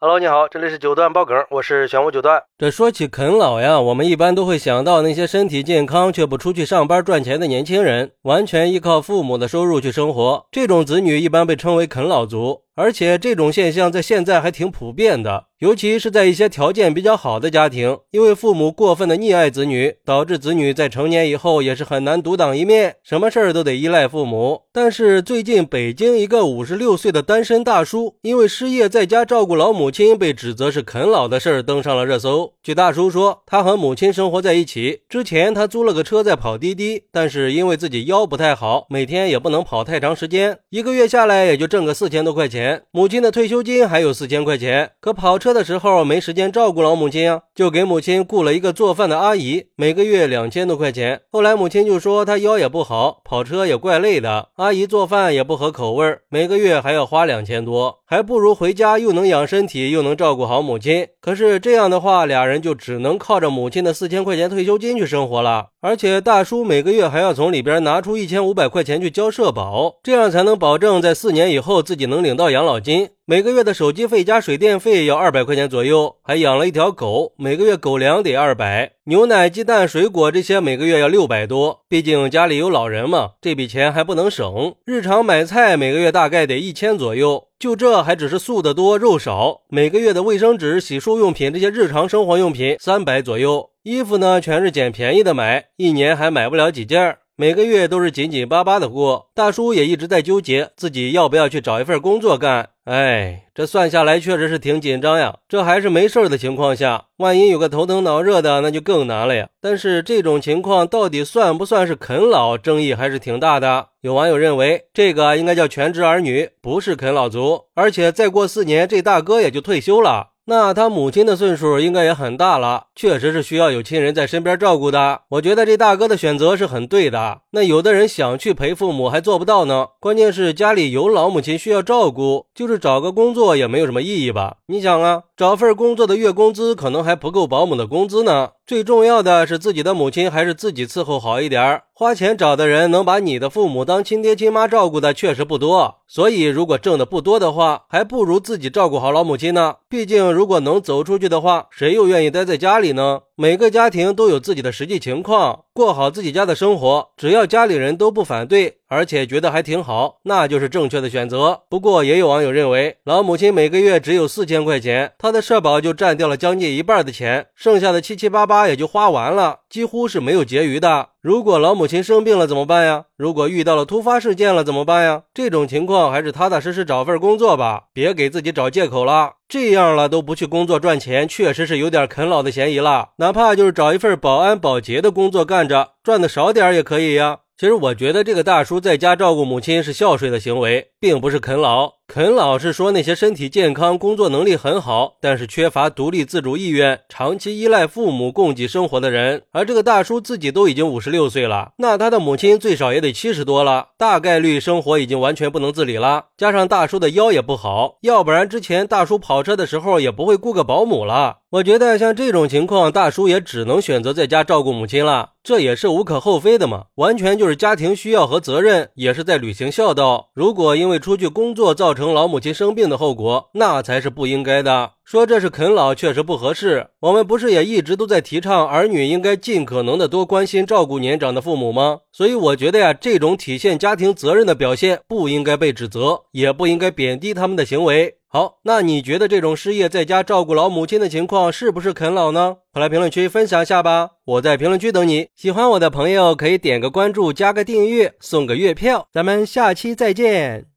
Hello，你好，这里是九段爆梗，我是玄武九段。这说起啃老呀，我们一般都会想到那些身体健康却不出去上班赚钱的年轻人，完全依靠父母的收入去生活。这种子女一般被称为啃老族，而且这种现象在现在还挺普遍的。尤其是在一些条件比较好的家庭，因为父母过分的溺爱子女，导致子女在成年以后也是很难独当一面，什么事儿都得依赖父母。但是最近，北京一个五十六岁的单身大叔，因为失业在家照顾老母亲，被指责是啃老的事儿登上了热搜。据大叔说，他和母亲生活在一起，之前他租了个车在跑滴滴，但是因为自己腰不太好，每天也不能跑太长时间，一个月下来也就挣个四千多块钱。母亲的退休金还有四千块钱，可跑车。的时候没时间照顾老母亲啊，就给母亲雇了一个做饭的阿姨，每个月两千多块钱。后来母亲就说她腰也不好，跑车也怪累的，阿姨做饭也不合口味，每个月还要花两千多，还不如回家又能养身体又能照顾好母亲。可是这样的话，俩人就只能靠着母亲的四千块钱退休金去生活了，而且大叔每个月还要从里边拿出一千五百块钱去交社保，这样才能保证在四年以后自己能领到养老金。每个月的手机费加水电费要二百块钱左右，还养了一条狗，每个月狗粮得二百，牛奶、鸡蛋、水果这些每个月要六百多。毕竟家里有老人嘛，这笔钱还不能省。日常买菜每个月大概得一千左右，就这还只是素的多肉少。每个月的卫生纸、洗漱用品这些日常生活用品三百左右，衣服呢全是捡便宜的买，一年还买不了几件。每个月都是紧紧巴巴的过，大叔也一直在纠结自己要不要去找一份工作干。哎，这算下来确实是挺紧张呀。这还是没事的情况下，万一有个头疼脑热的，那就更难了呀。但是这种情况到底算不算是啃老，争议还是挺大的。有网友认为，这个应该叫全职儿女，不是啃老族。而且再过四年，这大哥也就退休了。那他母亲的岁数应该也很大了，确实是需要有亲人在身边照顾的。我觉得这大哥的选择是很对的。那有的人想去陪父母还做不到呢，关键是家里有老母亲需要照顾，就是找个工作也没有什么意义吧？你想啊，找份工作的月工资可能还不够保姆的工资呢。最重要的是自己的母亲还是自己伺候好一点儿花钱找的人能把你的父母当亲爹亲妈照顾的确实不多，所以如果挣的不多的话，还不如自己照顾好老母亲呢。毕竟如果能走出去的话，谁又愿意待在家里呢？每个家庭都有自己的实际情况，过好自己家的生活，只要家里人都不反对，而且觉得还挺好，那就是正确的选择。不过也有网友认为，老母亲每个月只有四千块钱，她的社保就占掉了将近一半的钱，剩下的七七八八也就花完了，几乎是没有结余的。如果老母亲生病了怎么办呀？如果遇到了突发事件了怎么办呀？这种情况还是踏踏实实找份工作吧，别给自己找借口了。这样了都不去工作赚钱，确实是有点啃老的嫌疑了。哪怕就是找一份保安保洁的工作干着，赚的少点也可以呀。其实我觉得这个大叔在家照顾母亲是孝顺的行为，并不是啃老。啃老是说那些身体健康、工作能力很好，但是缺乏独立自主意愿、长期依赖父母供给生活的人。而这个大叔自己都已经五十六岁了，那他的母亲最少也得七十多了，大概率生活已经完全不能自理了。加上大叔的腰也不好，要不然之前大叔跑车的时候也不会雇个保姆了。我觉得像这种情况，大叔也只能选择在家照顾母亲了，这也是无可厚非的嘛，完全就是家庭需要和责任，也是在履行孝道。如果因因为出去工作造成成老母亲生病的后果，那才是不应该的。说这是啃老，确实不合适。我们不是也一直都在提倡儿女应该尽可能的多关心照顾年长的父母吗？所以我觉得呀，这种体现家庭责任的表现不应该被指责，也不应该贬低他们的行为。好，那你觉得这种失业在家照顾老母亲的情况是不是啃老呢？快来评论区分享一下吧！我在评论区等你。喜欢我的朋友可以点个关注，加个订阅，送个月票。咱们下期再见。